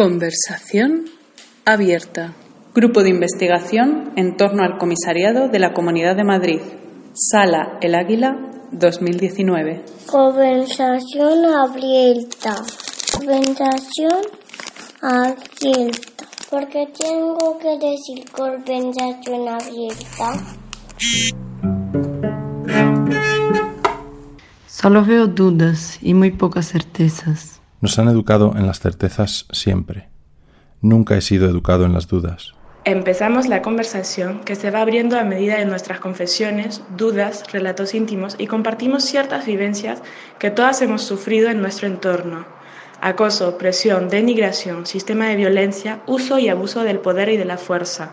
Conversación abierta. Grupo de investigación en torno al comisariado de la Comunidad de Madrid. Sala El Águila 2019. Conversación abierta. Conversación abierta. ¿Por qué tengo que decir conversación abierta? Solo veo dudas y muy pocas certezas. Nos han educado en las certezas siempre. Nunca he sido educado en las dudas. Empezamos la conversación que se va abriendo a medida de nuestras confesiones, dudas, relatos íntimos y compartimos ciertas vivencias que todas hemos sufrido en nuestro entorno. Acoso, presión, denigración, sistema de violencia, uso y abuso del poder y de la fuerza.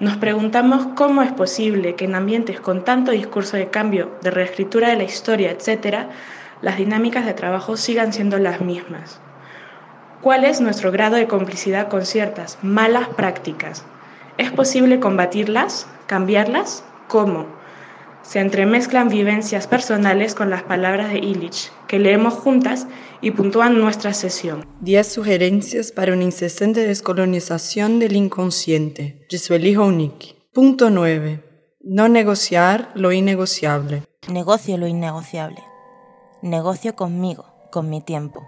Nos preguntamos cómo es posible que en ambientes con tanto discurso de cambio, de reescritura de la historia, etc., las dinámicas de trabajo sigan siendo las mismas. ¿Cuál es nuestro grado de complicidad con ciertas malas prácticas? ¿Es posible combatirlas? ¿Cambiarlas? ¿Cómo? Se entremezclan vivencias personales con las palabras de Illich, que leemos juntas y puntúan nuestra sesión. 10 sugerencias para una incesante descolonización del inconsciente. Jesueli Honik. Punto 9. No negociar lo innegociable. Negocio lo innegociable. Negocio conmigo, con mi tiempo.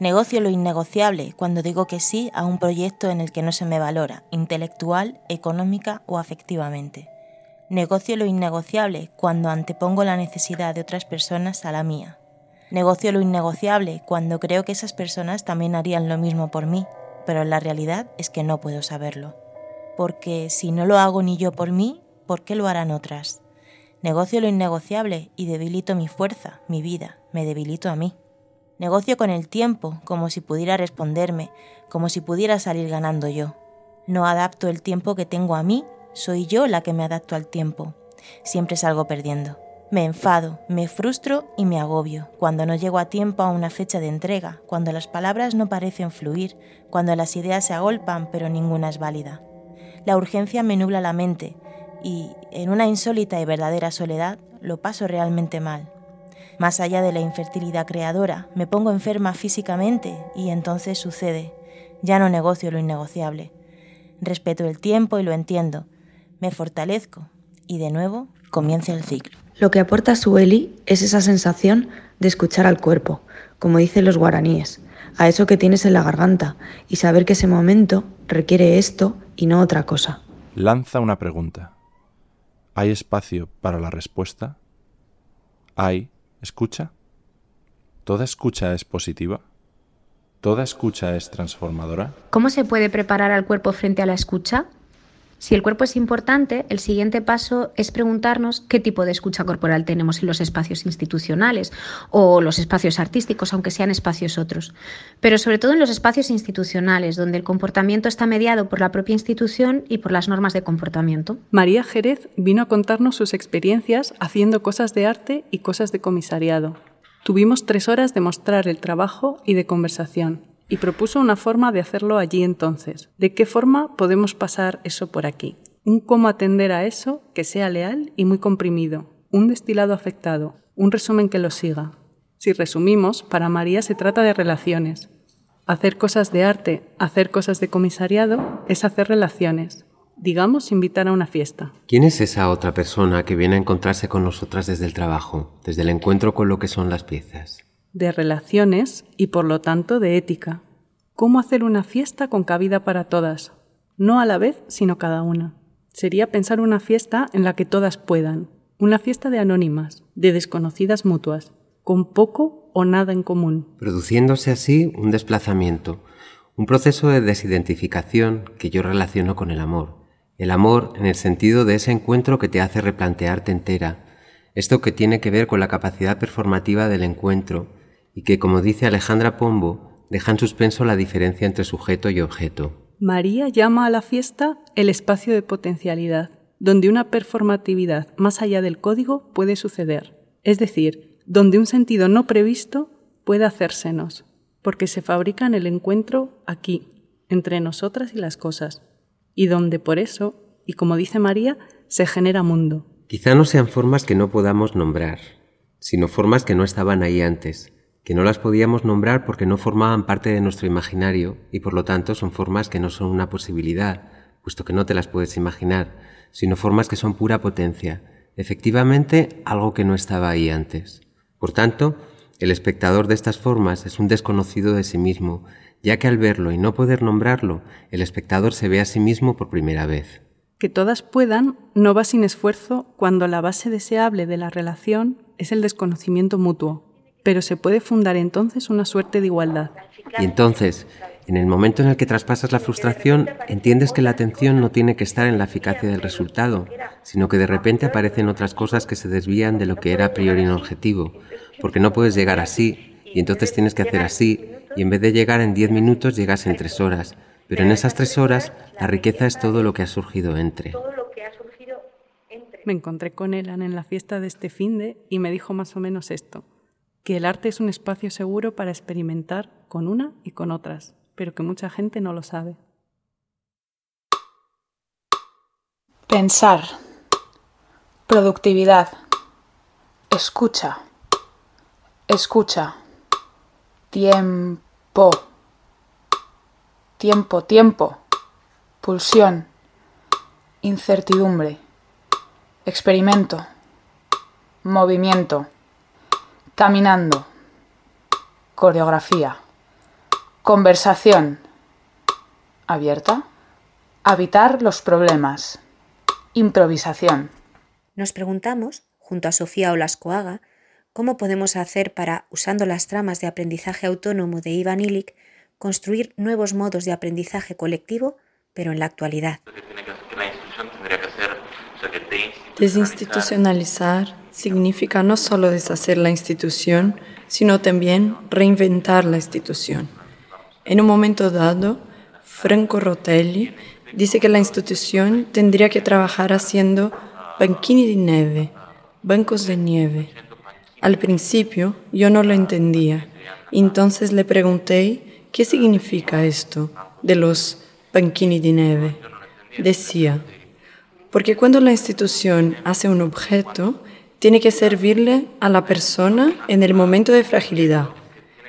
Negocio lo innegociable cuando digo que sí a un proyecto en el que no se me valora, intelectual, económica o afectivamente. Negocio lo innegociable cuando antepongo la necesidad de otras personas a la mía. Negocio lo innegociable cuando creo que esas personas también harían lo mismo por mí, pero la realidad es que no puedo saberlo. Porque si no lo hago ni yo por mí, ¿por qué lo harán otras? Negocio lo innegociable y debilito mi fuerza, mi vida, me debilito a mí. Negocio con el tiempo como si pudiera responderme, como si pudiera salir ganando yo. No adapto el tiempo que tengo a mí, soy yo la que me adapto al tiempo. Siempre salgo perdiendo. Me enfado, me frustro y me agobio cuando no llego a tiempo a una fecha de entrega, cuando las palabras no parecen fluir, cuando las ideas se agolpan pero ninguna es válida. La urgencia me nubla la mente y, en una insólita y verdadera soledad, lo paso realmente mal. Más allá de la infertilidad creadora, me pongo enferma físicamente y entonces sucede. Ya no negocio lo innegociable. Respeto el tiempo y lo entiendo. Me fortalezco y de nuevo comienza el ciclo. Lo que aporta Sueli es esa sensación de escuchar al cuerpo, como dicen los guaraníes, a eso que tienes en la garganta y saber que ese momento requiere esto y no otra cosa. Lanza una pregunta. ¿Hay espacio para la respuesta? ¿Hay ¿Escucha? ¿Toda escucha es positiva? ¿Toda escucha es transformadora? ¿Cómo se puede preparar al cuerpo frente a la escucha? Si el cuerpo es importante, el siguiente paso es preguntarnos qué tipo de escucha corporal tenemos en los espacios institucionales o los espacios artísticos, aunque sean espacios otros. Pero sobre todo en los espacios institucionales, donde el comportamiento está mediado por la propia institución y por las normas de comportamiento. María Jerez vino a contarnos sus experiencias haciendo cosas de arte y cosas de comisariado. Tuvimos tres horas de mostrar el trabajo y de conversación y propuso una forma de hacerlo allí entonces. ¿De qué forma podemos pasar eso por aquí? Un cómo atender a eso que sea leal y muy comprimido, un destilado afectado, un resumen que lo siga. Si resumimos, para María se trata de relaciones. Hacer cosas de arte, hacer cosas de comisariado, es hacer relaciones. Digamos, invitar a una fiesta. ¿Quién es esa otra persona que viene a encontrarse con nosotras desde el trabajo, desde el encuentro con lo que son las piezas? De relaciones y por lo tanto de ética. ¿Cómo hacer una fiesta con cabida para todas? No a la vez, sino cada una. Sería pensar una fiesta en la que todas puedan, una fiesta de anónimas, de desconocidas mutuas, con poco o nada en común. Produciéndose así un desplazamiento, un proceso de desidentificación que yo relaciono con el amor. El amor en el sentido de ese encuentro que te hace replantearte entera, esto que tiene que ver con la capacidad performativa del encuentro y que, como dice Alejandra Pombo, deja en suspenso la diferencia entre sujeto y objeto. María llama a la fiesta el espacio de potencialidad, donde una performatividad más allá del código puede suceder, es decir, donde un sentido no previsto puede hacérsenos, porque se fabrica en el encuentro aquí, entre nosotras y las cosas, y donde por eso, y como dice María, se genera mundo. Quizá no sean formas que no podamos nombrar, sino formas que no estaban ahí antes, que no las podíamos nombrar porque no formaban parte de nuestro imaginario y por lo tanto son formas que no son una posibilidad, puesto que no te las puedes imaginar, sino formas que son pura potencia, efectivamente algo que no estaba ahí antes. Por tanto, el espectador de estas formas es un desconocido de sí mismo, ya que al verlo y no poder nombrarlo, el espectador se ve a sí mismo por primera vez. Que todas puedan no va sin esfuerzo cuando la base deseable de la relación es el desconocimiento mutuo, pero se puede fundar entonces una suerte de igualdad. Y entonces, en el momento en el que traspasas la frustración, entiendes que la atención no tiene que estar en la eficacia del resultado, sino que de repente aparecen otras cosas que se desvían de lo que era a priori un objetivo, porque no puedes llegar así, y entonces tienes que hacer así, y en vez de llegar en diez minutos llegas en tres horas, pero en esas tres horas la riqueza es todo lo que ha surgido entre. Me encontré con Elan en la fiesta de este finde y me dijo más o menos esto que el arte es un espacio seguro para experimentar con una y con otras, pero que mucha gente no lo sabe. Pensar, productividad, escucha, escucha, tiempo, tiempo, tiempo, pulsión, incertidumbre, experimento, movimiento Caminando. Coreografía. Conversación. Abierta. Habitar los problemas. Improvisación. Nos preguntamos, junto a Sofía Olascoaga, cómo podemos hacer para, usando las tramas de aprendizaje autónomo de Ivan Illich, construir nuevos modos de aprendizaje colectivo, pero en la actualidad. Desinstitucionalizar significa no solo deshacer la institución, sino también reinventar la institución. En un momento dado, Franco Rotelli dice que la institución tendría que trabajar haciendo banquini de nieve, bancos de nieve. Al principio yo no lo entendía, entonces le pregunté qué significa esto de los banquini de nieve. Decía, porque cuando la institución hace un objeto, tiene que servirle a la persona en el momento de fragilidad.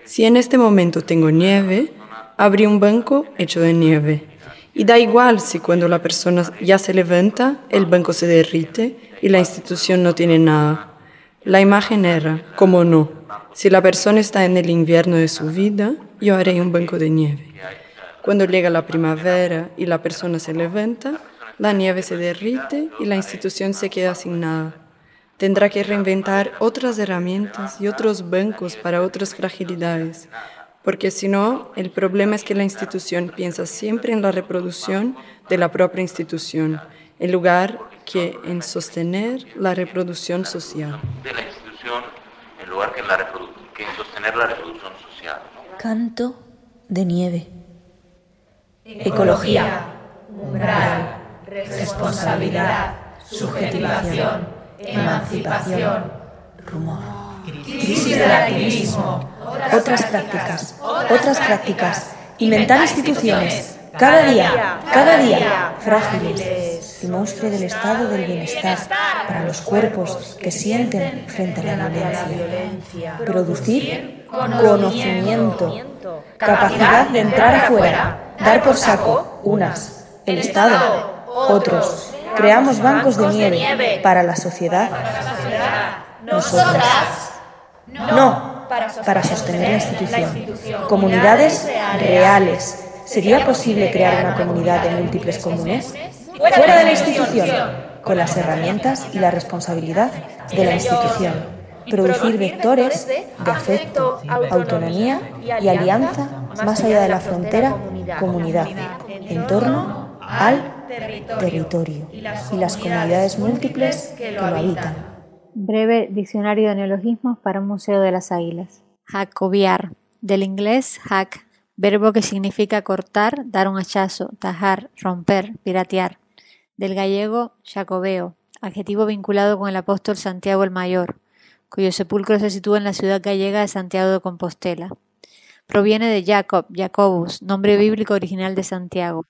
Si en este momento tengo nieve, abrí un banco hecho de nieve. Y da igual si cuando la persona ya se levanta, el banco se derrite y la institución no tiene nada. La imagen era, como no, si la persona está en el invierno de su vida, yo haré un banco de nieve. Cuando llega la primavera y la persona se levanta, la nieve se derrite y la institución se queda sin nada. Tendrá que reinventar otras herramientas y otros bancos para otras fragilidades, porque si no, el problema es que la institución piensa siempre en la reproducción de la propia institución, en lugar que en sostener la reproducción social. De la institución, en lugar que en, la que en sostener la reproducción social. Canto de nieve. Ecología, umbral, responsabilidad, subjetivación emancipación, rumor, crisis del activismo, otras prácticas, otras prácticas, inventar instituciones, cada día, cada día, frágiles, el monstruo del estado del bienestar. Para los cuerpos que sienten frente a la violencia, producir conocimiento, capacidad de entrar afuera, dar por saco, unas, el Estado, otros, Creamos bancos de nieve para la sociedad. Nosotras. No, para sostener la institución. Comunidades reales. ¿Sería posible crear una comunidad de múltiples comunes? Fuera de la institución, con las herramientas y la responsabilidad de la institución. Producir vectores de afecto, autonomía y alianza más allá de la frontera, comunidad, en torno al territorio y las comunidades múltiples que lo habitan. Breve diccionario de neologismos para un museo de las águilas. Jacobiar, del inglés hack, verbo que significa cortar, dar un hachazo, tajar, romper, piratear. Del gallego jacobeo, adjetivo vinculado con el apóstol Santiago el Mayor, cuyo sepulcro se sitúa en la ciudad gallega de Santiago de Compostela. Proviene de Jacob, Jacobus, nombre bíblico original de Santiago.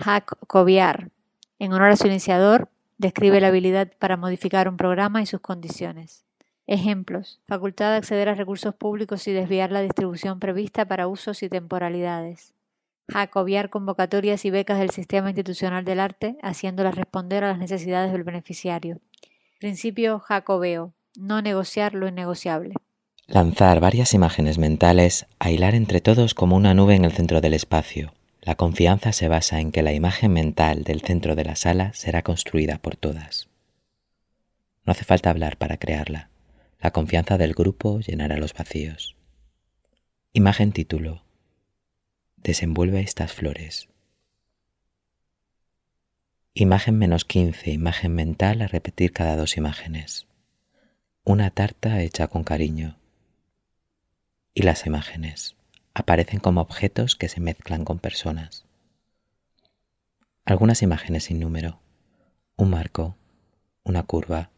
Jacobiar, en honor a su iniciador, describe la habilidad para modificar un programa y sus condiciones. Ejemplos. Facultad de acceder a recursos públicos y desviar la distribución prevista para usos y temporalidades. Jacobiar convocatorias y becas del sistema institucional del arte, haciéndolas responder a las necesidades del beneficiario. Principio jacobeo. No negociar lo innegociable. Lanzar varias imágenes mentales a hilar entre todos como una nube en el centro del espacio. La confianza se basa en que la imagen mental del centro de la sala será construida por todas. No hace falta hablar para crearla. La confianza del grupo llenará los vacíos. Imagen título. Desenvuelve estas flores. Imagen menos 15, imagen mental a repetir cada dos imágenes. Una tarta hecha con cariño. Y las imágenes aparecen como objetos que se mezclan con personas. Algunas imágenes sin número. Un marco, una curva,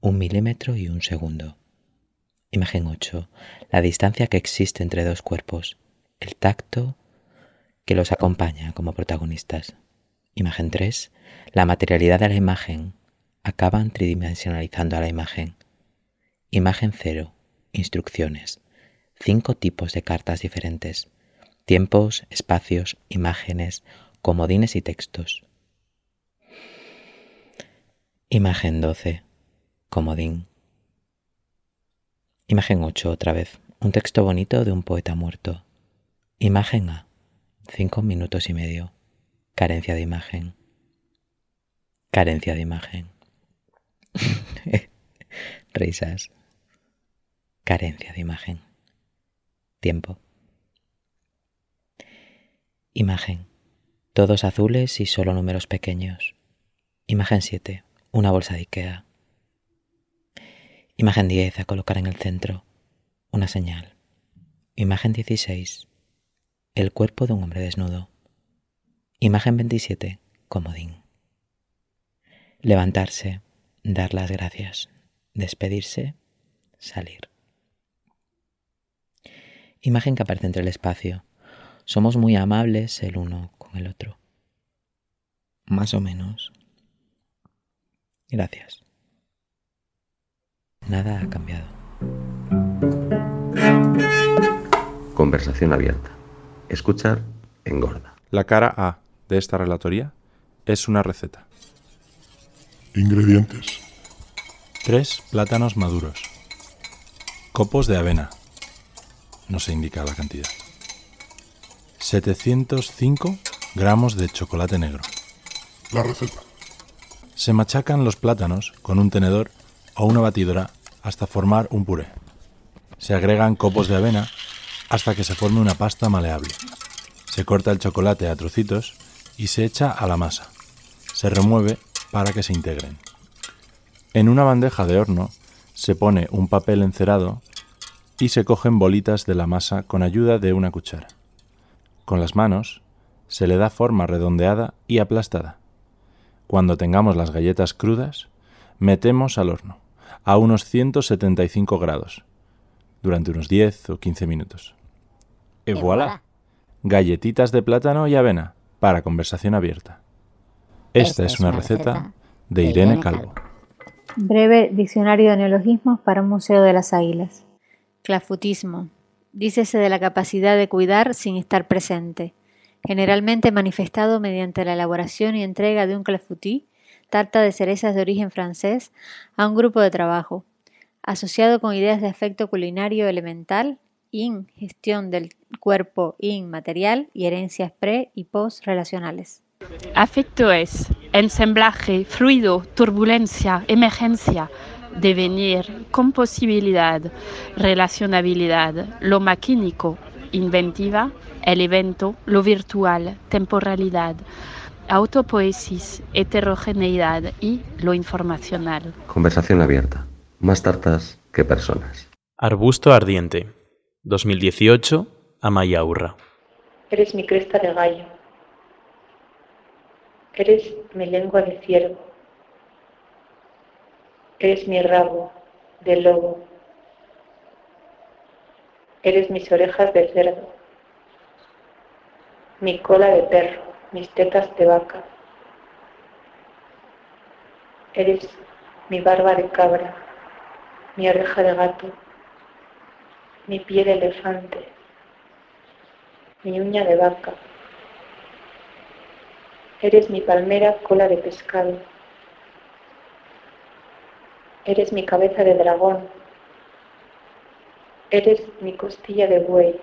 un milímetro y un segundo. Imagen 8. La distancia que existe entre dos cuerpos. El tacto que los acompaña como protagonistas. Imagen 3. La materialidad de la imagen. Acaban tridimensionalizando a la imagen. Imagen 0. Instrucciones. Cinco tipos de cartas diferentes. Tiempos, espacios, imágenes, comodines y textos. Imagen 12. Comodín. Imagen 8 otra vez. Un texto bonito de un poeta muerto. Imagen A. Cinco minutos y medio. Carencia de imagen. Carencia de imagen. Risas. Carencia de imagen. Tiempo. Imagen. Todos azules y solo números pequeños. Imagen 7. Una bolsa de Ikea. Imagen 10 a colocar en el centro. Una señal. Imagen 16. El cuerpo de un hombre desnudo. Imagen 27. Comodín. Levantarse. Dar las gracias. Despedirse. Salir. Imagen que aparece entre el espacio. Somos muy amables el uno con el otro. Más o menos. Gracias. Nada ha cambiado. Conversación abierta. Escuchar engorda. La cara A de esta relatoría es una receta. Ingredientes. Tres plátanos maduros. Copos de avena. No se indica la cantidad. 705 gramos de chocolate negro. La receta. Se machacan los plátanos con un tenedor o una batidora hasta formar un puré. Se agregan copos de avena hasta que se forme una pasta maleable. Se corta el chocolate a trocitos y se echa a la masa. Se remueve para que se integren. En una bandeja de horno se pone un papel encerado y se cogen bolitas de la masa con ayuda de una cuchara. Con las manos se le da forma redondeada y aplastada. Cuando tengamos las galletas crudas, metemos al horno a unos 175 grados durante unos 10 o 15 minutos. Y voilà, galletitas de plátano y avena para conversación abierta. Esta, es una receta de Irene Calvo. Breve diccionario de neologismos para un museo de las águilas. Clafutismo. Dícese de la capacidad de cuidar sin estar presente, generalmente manifestado mediante la elaboración y entrega de un clafoutis, tarta de cerezas de origen francés, a un grupo de trabajo, asociado con ideas de afecto culinario elemental, in, gestión del cuerpo inmaterial y herencias pre y post relacionales. Afecto es ensamblaje, fluido, turbulencia, emergencia, devenir, composibilidad, relacionabilidad, lo maquínico, inventiva, el evento, lo virtual, temporalidad, autopoesis, heterogeneidad y lo informacional. Conversación abierta. Más tartas que personas. Arbusto ardiente. 2018, Amaya Urra. Eres mi cresta de gallo. Eres mi lengua de ciervo. Eres mi rabo de lobo. Eres mis orejas de cerdo. Mi cola de perro, mis tetas de vaca. Eres mi barba de cabra, mi oreja de gato, mi pie de elefante, mi uña de vaca. Eres mi palmera cola de pescado. Eres mi cabeza de dragón. Eres mi costilla de buey.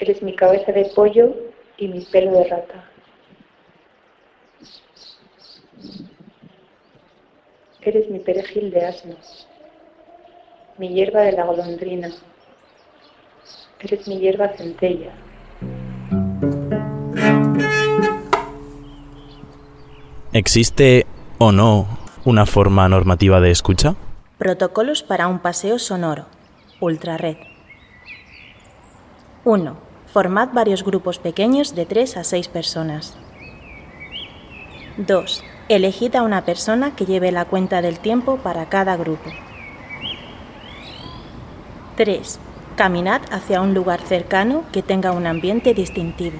Eres mi cabeza de pollo y mi pelo de rata. Eres mi perejil de asno, mi hierba de la golondrina. Eres mi hierba centella. ¿Existe o no una forma normativa de escucha? Protocolos para un paseo sonoro. Ultrared. 1. Formad varios grupos pequeños de 3 a 6 personas. 2. Elegid a una persona que lleve la cuenta del tiempo para cada grupo. 3. Caminad hacia un lugar cercano que tenga un ambiente distintivo.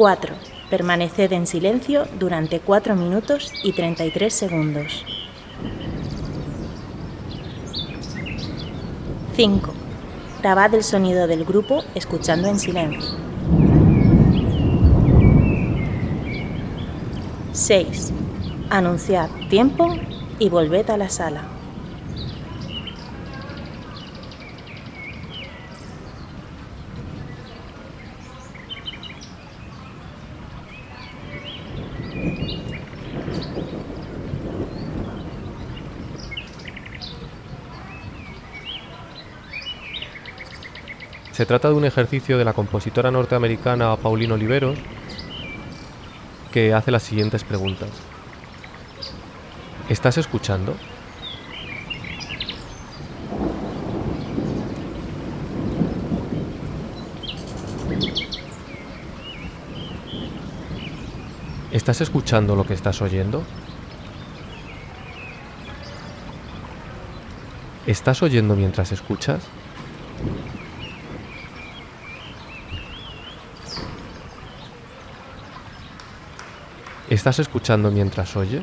4. Permaneced en silencio durante 4 minutos y 33 segundos. 5. Grabad el sonido del grupo escuchando en silencio. 6. Anunciad tiempo y volved a la sala. Se trata de un ejercicio de la compositora norteamericana Pauline Oliveros que hace las siguientes preguntas. ¿Estás escuchando? ¿Estás escuchando lo que estás oyendo? ¿Estás oyendo mientras escuchas? ¿Estás escuchando mientras oyes?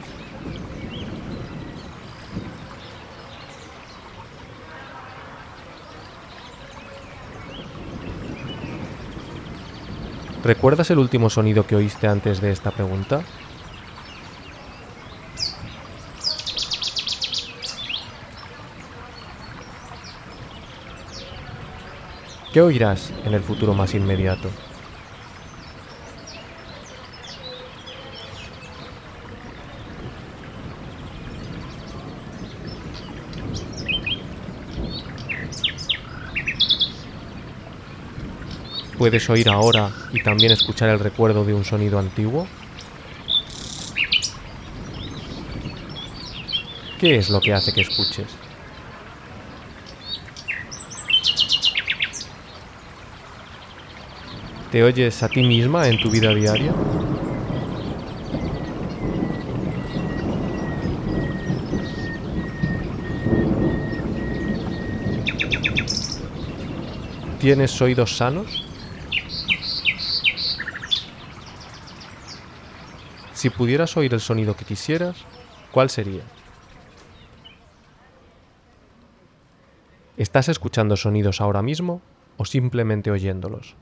¿Recuerdas el último sonido que oíste antes de esta pregunta? ¿Qué oirás en el futuro más inmediato? ¿Puedes oír ahora y también escuchar el recuerdo de un sonido antiguo? ¿Qué es lo que hace que escuches? ¿Te oyes a ti misma en tu vida diaria? ¿Tienes oídos sanos? Si pudieras oír el sonido que quisieras, ¿cuál sería? ¿Estás escuchando sonidos ahora mismo o simplemente oyéndolos?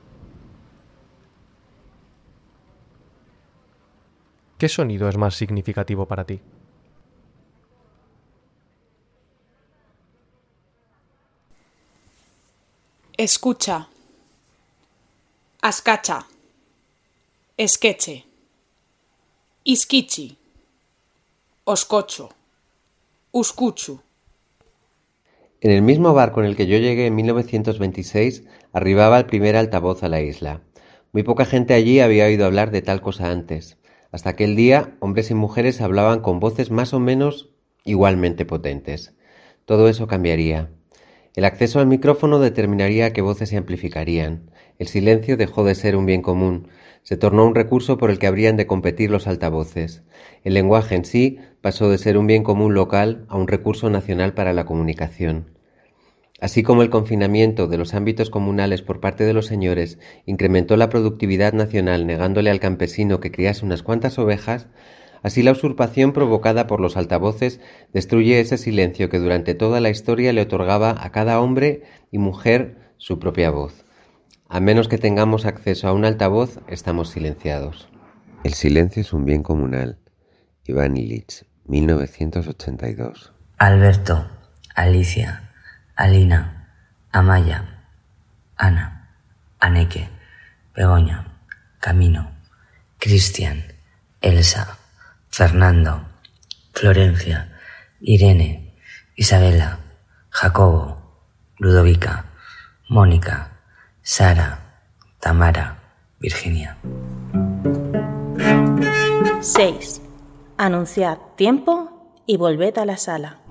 ¿Qué sonido es más significativo para ti? Escucha. Ascacha. Esqueche. Isquichi. Oscocho. Uscuchu. En el mismo barco en el que yo llegué en 1926, arribaba el primer altavoz a la isla. Muy poca gente allí había oído hablar de tal cosa antes. Hasta aquel día, hombres y mujeres hablaban con voces más o menos igualmente potentes. Todo eso cambiaría. El acceso al micrófono determinaría qué voces se amplificarían. El silencio dejó de ser un bien común, se tornó un recurso por el que habrían de competir los altavoces. El lenguaje en sí pasó de ser un bien común local a un recurso nacional para la comunicación. Así como el confinamiento de los ámbitos comunales por parte de los señores incrementó la productividad nacional negándole al campesino que criase unas cuantas ovejas, así la usurpación provocada por los altavoces destruye ese silencio que durante toda la historia le otorgaba a cada hombre y mujer su propia voz. A menos que tengamos acceso a un altavoz, estamos silenciados. El silencio es un bien comunal. Iván Illich, 1982. Alberto, Alicia, Alina, Amaya, Ana, Aneke, Begoña, Camino, Cristian, Elsa, Fernando, Florencia, Irene, Isabela, Jacobo, Ludovica, Mónica, Sara, Tamara, Virginia. 6. Anunciad tiempo y volved a la sala.